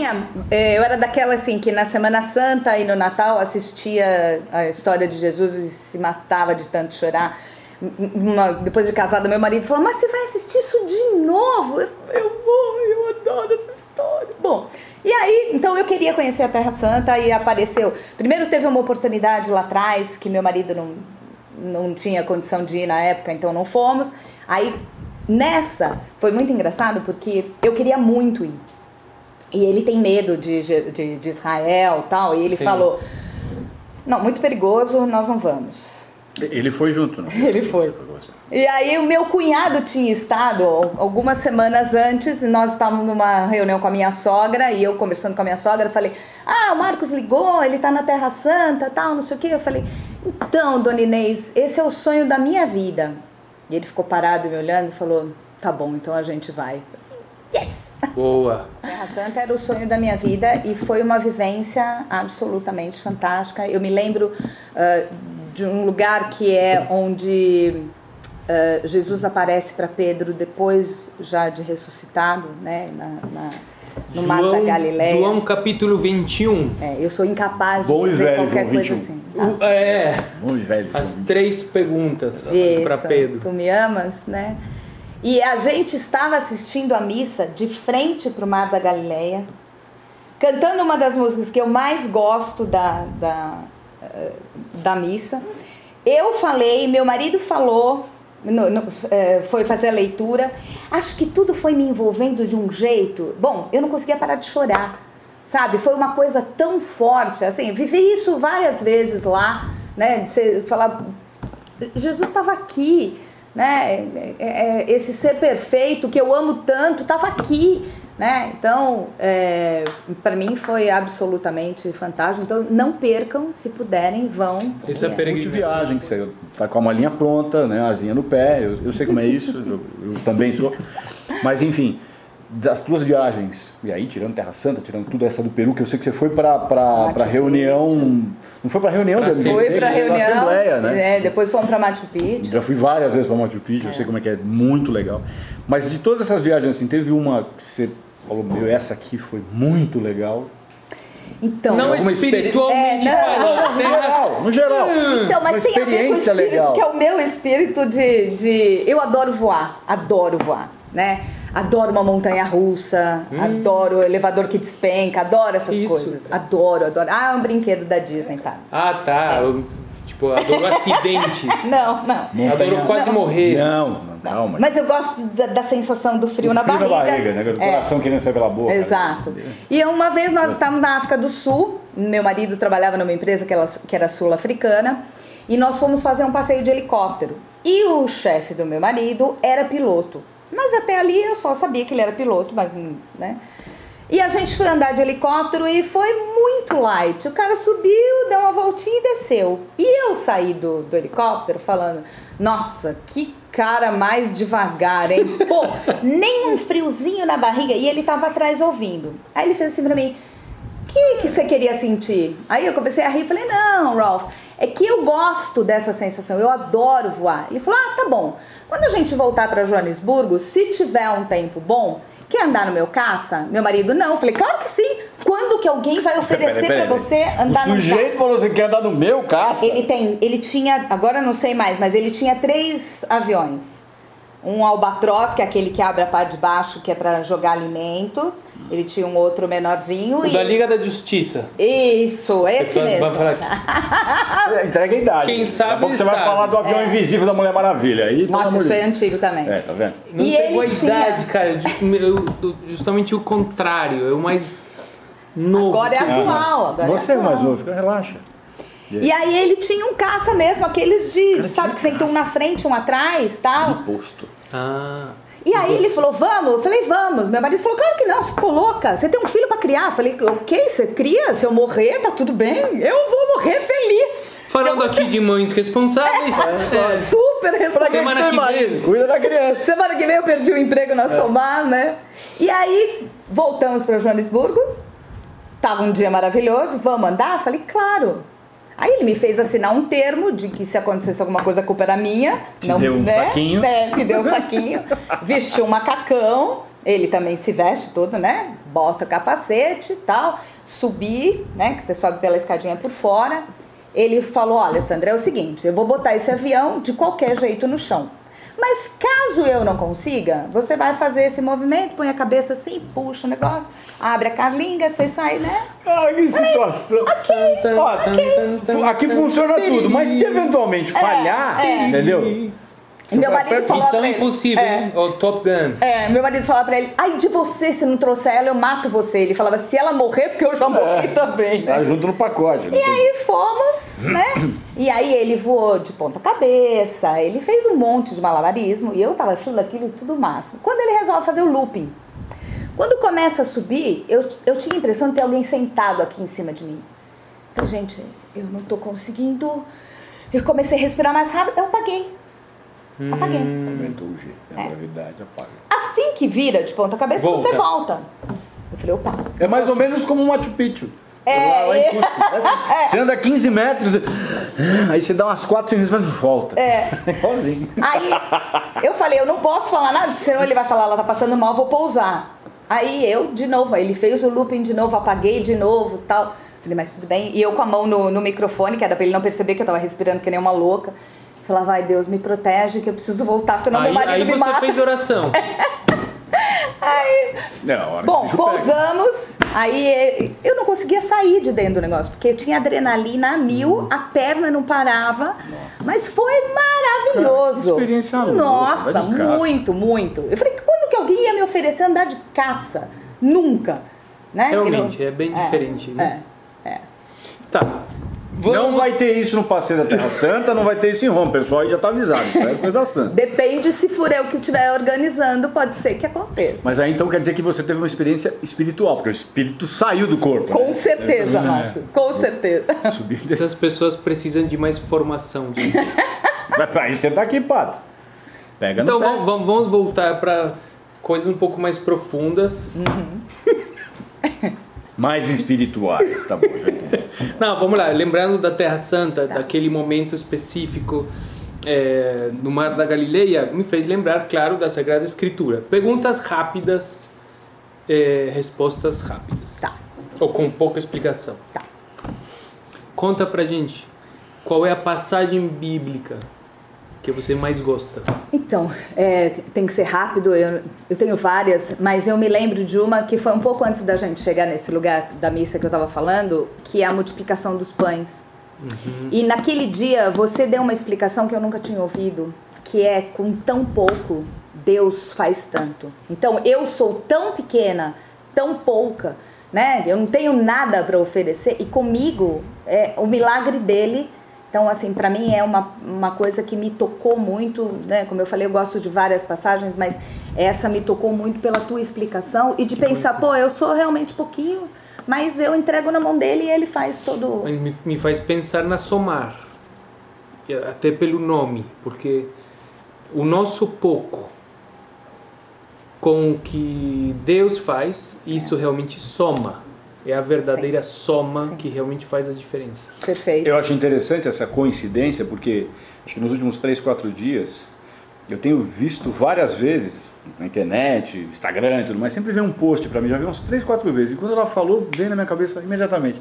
tinha. eh, Eu era daquela assim que na Semana Santa e no Natal assistia a história de Jesus e se matava de tanto chorar. Uma- depois de casada, meu marido falou: Mas você vai assistir isso de novo? Eu, eu vou, eu adoro essa história. Bom, e aí, então eu queria conhecer a Terra Santa e apareceu. Primeiro teve uma oportunidade lá atrás que meu marido não, não tinha condição de ir na época, então não fomos. Aí nessa foi muito engraçado porque eu queria muito ir. E ele tem medo de, de, de Israel tal. E ele Sim. falou: Não, muito perigoso, nós não vamos. Ele foi junto, não? Ele foi. E aí o meu cunhado tinha estado algumas semanas antes, e nós estávamos numa reunião com a minha sogra, e eu conversando com a minha sogra, falei, ah, o Marcos ligou, ele tá na Terra Santa, tal, não sei o quê. Eu falei, então, dona Inês, esse é o sonho da minha vida. E ele ficou parado me olhando e falou, tá bom, então a gente vai. Boa. Terra Santa era o sonho da minha vida e foi uma vivência absolutamente fantástica. Eu me lembro ah, de um lugar que é onde ah, Jesus aparece para Pedro depois já de ressuscitado, né, na, na- no mar da Galileia. João capítulo 21. É, eu sou incapaz de Bom dizer velho, qualquer João coisa 21. assim. O- tá? é, Vamos, velho. as três perguntas para Pedro. Tu me amas, né? E a gente estava assistindo a missa de frente para o Mar da Galileia, cantando uma das músicas que eu mais gosto da, da, eh, da missa. Eu falei, meu marido falou, no- no- eh, foi fazer a leitura. Acho que tudo foi me envolvendo de um jeito. Bom, eu não conseguia parar de chorar, sabe? Foi uma coisa tão forte. Assim, vivi isso várias vezes lá, né? De você falar, Jesus estava aqui, né? É- é- é- Esse ser perfeito que eu amo tanto estava aqui, né? Então, para mim foi absolutamente fantástico. Então, não percam, se puderem, vão. Esse é peregrinação. viagem, que você tá com a malinha pronta, né? A asinha no pé, eu, eu sei como é isso, eu, eu também sou. Mas enfim, das tuas viagens, e aí tirando Terra Santa, tirando tudo essa do Peru, que eu sei que você foi para para reunião, não foi para reunião Pra da ser- Foi para foi pra reunião, Assembleia, né? é, depois fomos para Machu Picchu. Já fui várias vezes para Machu Picchu, eu sei como é que é, muito legal. Mas de todas essas viagens, assim, teve uma que você falou, meu, essa aqui foi muito legal. Então, Não espiritualmente É, não. falando. No geral, no geral. Então, mas tem a ver com o experiência espírito, legal. que é o meu espírito de, de. Eu adoro voar, adoro voar, né? Adoro uma montanha russa, adoro elevador que despenca, adoro essas Isso. coisas. Adoro, adoro. Ah, é um brinquedo da Disney, tá? Ah, tá. Eu, tipo, adoro acidentes. Não, não. Montanha- Adoro quase Não. morrer. Não, não, calma. Mas eu gosto da, da sensação do frio, O na frio barriga. né? Do É. coração querendo sair pela boca. Exato. E uma vez nós estávamos na África do Sul, meu marido trabalhava numa empresa que, ela- que era sul-africana, e nós fomos fazer um passeio de helicóptero. E o chefe do meu marido era piloto. Mas até ali eu só sabia que ele era piloto, mas, né? E a gente foi andar de helicóptero e foi muito light. O cara subiu, deu uma voltinha e desceu. E eu saí do, do helicóptero falando: Nossa, que cara mais devagar, hein? Pô, nem um friozinho na barriga. E ele tava atrás ouvindo. Aí ele fez assim pra mim: que, que você queria sentir? Aí eu comecei a rir e falei: Não, Ralph, é que eu gosto dessa sensação, eu adoro voar. Ele falou: Ah, tá bom. Quando a gente voltar para Joanesburgo, se tiver um tempo bom, quer andar no meu caça? Meu marido, não. Eu falei, claro que sim. Quando que alguém vai oferecer para você andar o no sujeito caça? falou, você quer andar no meu caça? Ele tem, ele tinha, agora não sei mais, mas ele tinha três aviões. Um albatroz, que é aquele que abre a parte de baixo, que é para jogar alimentos. Ele tinha um outro menorzinho. O e... da Liga da Justiça. Isso, esse Pessoas mesmo. falar É, Entrega a idade. Quem Daqui a sabe, pouco você vai sabe. falar do avião É. invisível da Mulher Maravilha. Aí, pelo Nossa, isso é antigo também. É, tá vendo? Não E pegou a ele tinha- idade, cara. Ju- eu- eu- Justamente o contrário. É o mais novo. Agora é atual. Agora Você é é o mais atual. novo, relaxa. E aí ele tinha um caça mesmo, aqueles de, sabe, que sentam um na frente, um atrás, tal. De posto. Ah. E aí ele falou, vamos? Eu falei, vamos. Meu marido falou, claro que não, você ficou louca. Você tem um filho pra criar. Eu falei, ok, você cria, se eu morrer, tá tudo bem. Eu vou morrer feliz. Falando aqui de mães responsáveis. é, Super Pra responsável. quem Semana que marido? Cuida da criança. Semana que vem eu perdi o emprego na Somar, né? E aí voltamos para Joanesburgo. Tava um dia maravilhoso. Vamos andar? Falei, claro. Aí ele me fez assinar um termo de que se acontecesse alguma coisa a culpa era minha. Te deu um né? saquinho. É, me deu um saquinho. Vestiu um macacão, Ele também se veste todo, né? Bota capacete e tal. Subi, né? Que você sobe pela escadinha por fora. Ele falou: Olha, Sandra, é o seguinte, eu vou botar esse avião de qualquer jeito no chão. Mas caso eu não consiga, você vai fazer esse movimento, põe a cabeça assim, puxa o negócio, abre a carlinga, você sai, né? Ai, que situação. Aqui, aqui. Aqui funciona tudo, mas se eventualmente falhar, é. entendeu? Meu marido falou pra ele. impossível, é, hein? O Top Gun. É, meu marido falava pra ele, ai de você, se não trouxer ela, eu mato você. Ele falava, se ela morrer, porque eu já morri também, né? Tá junto no pacote. não E aí fomos, né? E aí ele voou de ponta cabeça, ele fez um monte de malabarismo e eu tava achando aquilo tudo máximo. Quando ele resolve fazer o looping, quando começa a subir, eu, eu tinha a impressão de ter alguém sentado aqui em cima de mim. Então, gente, eu não tô conseguindo. Eu comecei a respirar mais rápido, eu apaguei. Apaguei. Aumentou o G, a É. gravidade apaga. Assim que vira de ponta cabeça, Volta. você volta. Eu falei, opa. É mais ou menos como um Machu Picchu. É, Lá, lá em é. Cusco. É assim, Você anda 15 metros, aí você dá umas 4, 5 metros e volta. É. Igualzinho. Aí eu falei, eu não posso falar nada, porque senão ele vai falar, ela tá passando mal, vou pousar. Aí eu, de novo, ele fez o looping de novo, apaguei de novo tal. Falei, mas tudo bem. E eu com a mão no, no microfone, que era pra ele não perceber que eu tava respirando que nem uma louca. Falava, ai Deus, me protege, que eu preciso voltar, senão Aí, meu marido aí me você mata. fez oração. Aí, É, Bom, bicho pega. pousamos, aí eh, eu não conseguia sair de dentro do negócio, porque tinha adrenalina a mil, a perna não parava, mas foi maravilhoso. Cara, experiência louca, Nossa, muito, muito. Eu falei, quando que alguém ia me oferecer andar de caça? Nunca. Né? Realmente, não- é bem diferente, né? É, é. Tá. Não Vamos- vai ter isso no Passeio da Terra Santa, não vai ter isso em Roma. O pessoal aí já tá avisado. Isso é coisa da Santa. Depende se for eu que estiver organizando, pode ser que aconteça. Mas aí então quer dizer que você teve uma experiência espiritual, porque o espírito saiu do corpo. Com né? certeza, É. Márcio. Com certeza. Essas pessoas precisam de mais formação. De... Vai pra isso você tá aqui, pato. Pega Então vamos, vamos- vamos voltar para coisas um pouco mais profundas. Mais espirituais, tá bom. Não, vamos lá. Lembrando da Terra Santa, daquele momento específico é, no Mar da Galileia, me fez lembrar, claro, da Sagrada Escritura. Perguntas rápidas, é, respostas rápidas. Tá. Ou com pouca explicação. Tá. Conta pra gente, qual é a passagem bíblica que você mais gosta? Então, é, tem que ser rápido, eu, eu tenho várias, mas eu me lembro de uma que foi um pouco antes da gente chegar nesse lugar da missa que eu estava falando, que é a multiplicação dos pães. E naquele dia você deu uma explicação que eu nunca tinha ouvido, que é com tão pouco Deus faz tanto. Então eu sou tão pequena, tão pouca, né? Eu não tenho nada para oferecer e comigo é o milagre dele. Então assim, para mim é uma, uma coisa que me tocou muito, né? Como eu falei, eu gosto de várias passagens, mas essa me tocou muito pela tua explicação e de pensar, pô, eu sou realmente pouquinho, mas eu entrego na mão dele e ele faz todo Me, me faz pensar na Somar, é até pelo nome, porque o nosso pouco com o que Deus faz, isso realmente soma. É a verdadeira soma Sim. que realmente faz a diferença. perfeito. Eu acho interessante essa coincidência, porque acho que nos últimos 3, 4 dias eu tenho visto várias vezes na internet, Instagram e tudo mais, sempre vem um post pra mim, já vi uns 3, 4 vezes. E quando ela falou, veio na minha cabeça imediatamente.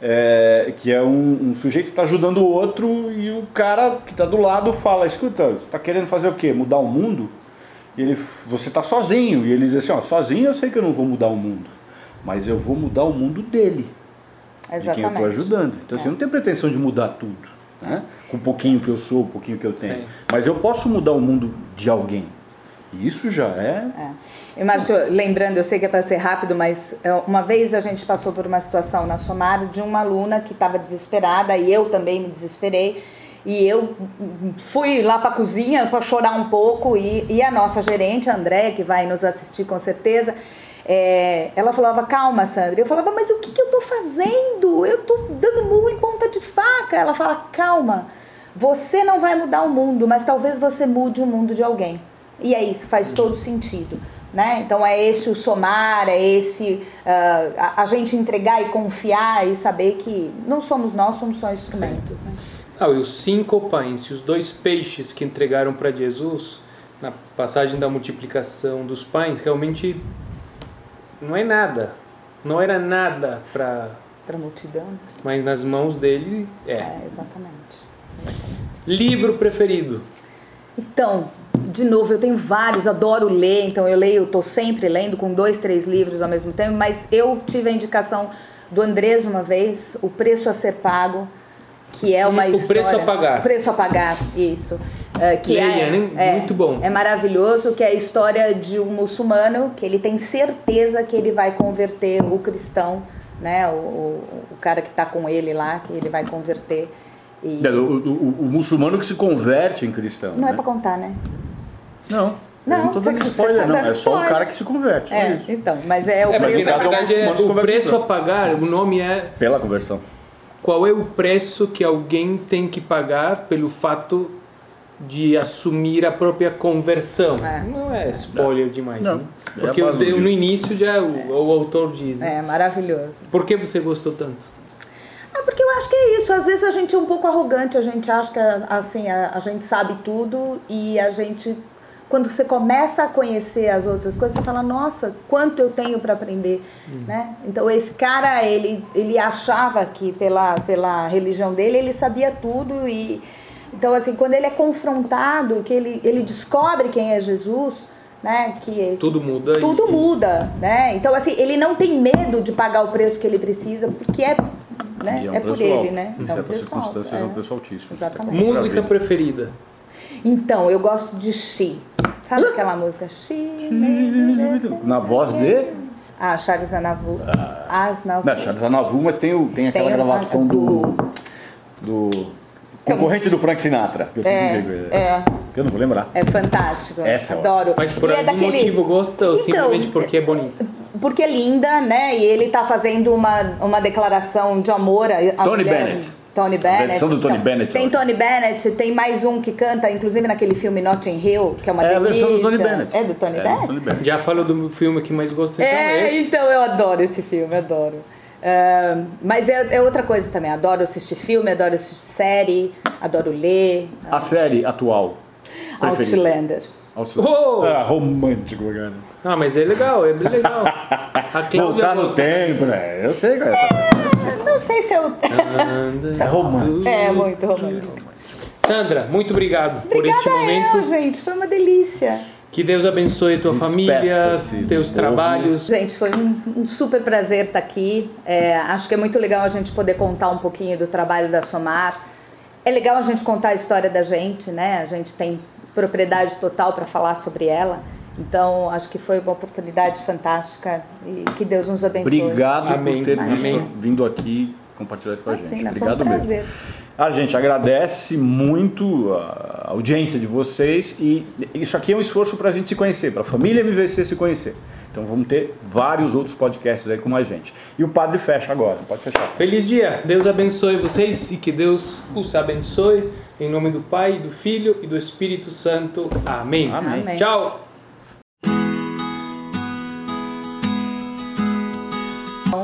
É, que é um, um sujeito que está ajudando o outro e o cara que está do lado fala, escuta, você está querendo fazer o quê? Mudar o mundo? E ele, você está sozinho. E ele diz assim, ó, sozinho eu sei que eu não vou mudar o mundo, mas eu vou mudar o mundo dele de quem eu Exatamente. estou ajudando. Então, assim, É. eu não tenho pretensão de mudar tudo, né? Com o pouquinho que eu sou, o pouquinho que eu tenho. Sim. Mas eu posso mudar o mundo de alguém. E isso já é... É. E, Márcio, lembrando, eu sei que é para ser rápido, mas é, uma vez a gente passou por uma situação na Somar de uma aluna que estava desesperada e eu também me desesperei. E eu fui lá para a cozinha para chorar um pouco e, e a nossa gerente, a André, que vai nos assistir com certeza, é, ela falava, calma, Sandra. Eu falava, mas o que, que eu estou fazendo? Eu estou dando murro em ponta de faca. Ela fala, calma, você não vai mudar o mundo, mas talvez você mude o mundo de alguém. E é isso, faz todo sentido. Né? Então é esse o somar, é esse ah, a, a gente entregar e confiar e saber que não somos nós, somos só instrumentos. Né? Ah, e os cinco pães e os dois peixes que entregaram para Jesus na passagem da multiplicação dos pães, realmente não é nada. Não era nada para. Para a multidão. Mas nas mãos dele é. É, exatamente. Livro preferido? Então, de novo, eu tenho vários, adoro ler, então eu leio, estou sempre lendo com dois, três livros ao mesmo tempo, mas eu tive a indicação do Andrés uma vez, O Preço a Ser Pago, que é uma o história... O Preço a Pagar. O Preço a Pagar, isso. Uh, que Leia, é, né? é, Muito bom. É maravilhoso, que é a história de um muçulmano que ele tem certeza que ele vai converter o cristão, né? O, o, o cara que está com ele lá, que ele vai converter. E... O, o, o, muçulmano que se converte em cristão. Não né? é para contar, né? Não. Não, eu não tô dando você- spoiler, você tá não. dando É só o cara que se converte. É, isso. então, mas é o É, preço na a pagar. verdade é, o preço a pagar, o nome é Pela conversão. qual é o preço que alguém tem que pagar pelo fato de assumir a própria conversão. É. Não é spoiler demais, Não. né? É Porque livro. no início já o, o autor diz. né? É, maravilhoso. Por que você gostou tanto? É porque eu acho que é isso. Às vezes a gente é um pouco arrogante, a gente acha que assim, a, a gente sabe tudo e a gente. Quando você começa a conhecer as outras coisas, você fala, nossa, quanto eu tenho para aprender, né? Então esse cara, ele, ele achava que pela, pela religião dele, ele sabia tudo e então assim, quando ele é confrontado, que ele, ele descobre quem é Jesus, né? Que Tudo muda. e- tudo muda, né? Então, assim, ele não tem medo de pagar o preço que ele precisa, porque é, né? E é, um por preço ele, né? Em É um certas circunstâncias alto, é um é. preço altíssimo. Exatamente. Música preferida. Então, eu gosto de She. Sabe aquela música? It. Na voz de. Ah, Charles Aznavour. Aznavour. Não, Charles Aznavour, mas tem, o, tem aquela Tem gravação do. do. Concorrente do Frank Sinatra. Que eu, É, digo, é, que eu não vou lembrar. é fantástico. Essa é Adoro. Mas por E é algum daquele- motivo gosta ou Então, simplesmente porque é bonita? Porque é linda, né? E ele tá fazendo uma, uma declaração de amor à à Tony mulher. Bennett. Tony Bennett. versão do Tony Então, Bennett, Tem. Tony Bennett, tem mais um que canta, inclusive naquele filme Notting Hill, que é uma É a delícia. versão do Tony Bennett. É do Tony É, Bennett? Tony Bennett. Já falou do filme que mais gosta, então É, esse? então eu adoro esse filme, adoro. É, mas é, é outra coisa também, adoro assistir filme, adoro assistir série, adoro ler. A série atual. preferida. Outlander. Outlander. Oh! Ah, romântico, cara. Ah, mas é legal, é bem legal. Voltar no tempo, né? Eu sei qual é essa série. Não sei se eu. É romântico. É muito romântico. Sandra, muito obrigado por Obrigada este eu, momento. gente, foi uma delícia. Que Deus abençoe tua família, teus trabalhos. Gente, foi um, um super prazer estar aqui. É, acho que é muito legal a gente poder contar um pouquinho do trabalho da Somar. É legal a gente contar a história da gente, né? A gente tem propriedade total para falar sobre ela. Então, acho que foi uma oportunidade fantástica e que Deus nos abençoe. Obrigado Amém. por ter Amém. vindo aqui compartilhar isso com a gente. Imagina, foi um Obrigado mesmo. A gente agradece muito a audiência de vocês e isso aqui é um esforço para a gente se conhecer, para a família MVC se conhecer. Então vamos ter vários outros podcasts aí com a gente. E o padre fecha agora, pode fechar. Feliz dia, Deus abençoe vocês e que Deus os abençoe. Em nome do Pai, do Filho e do Espírito Santo. Amém. Amém. Amém. Tchau.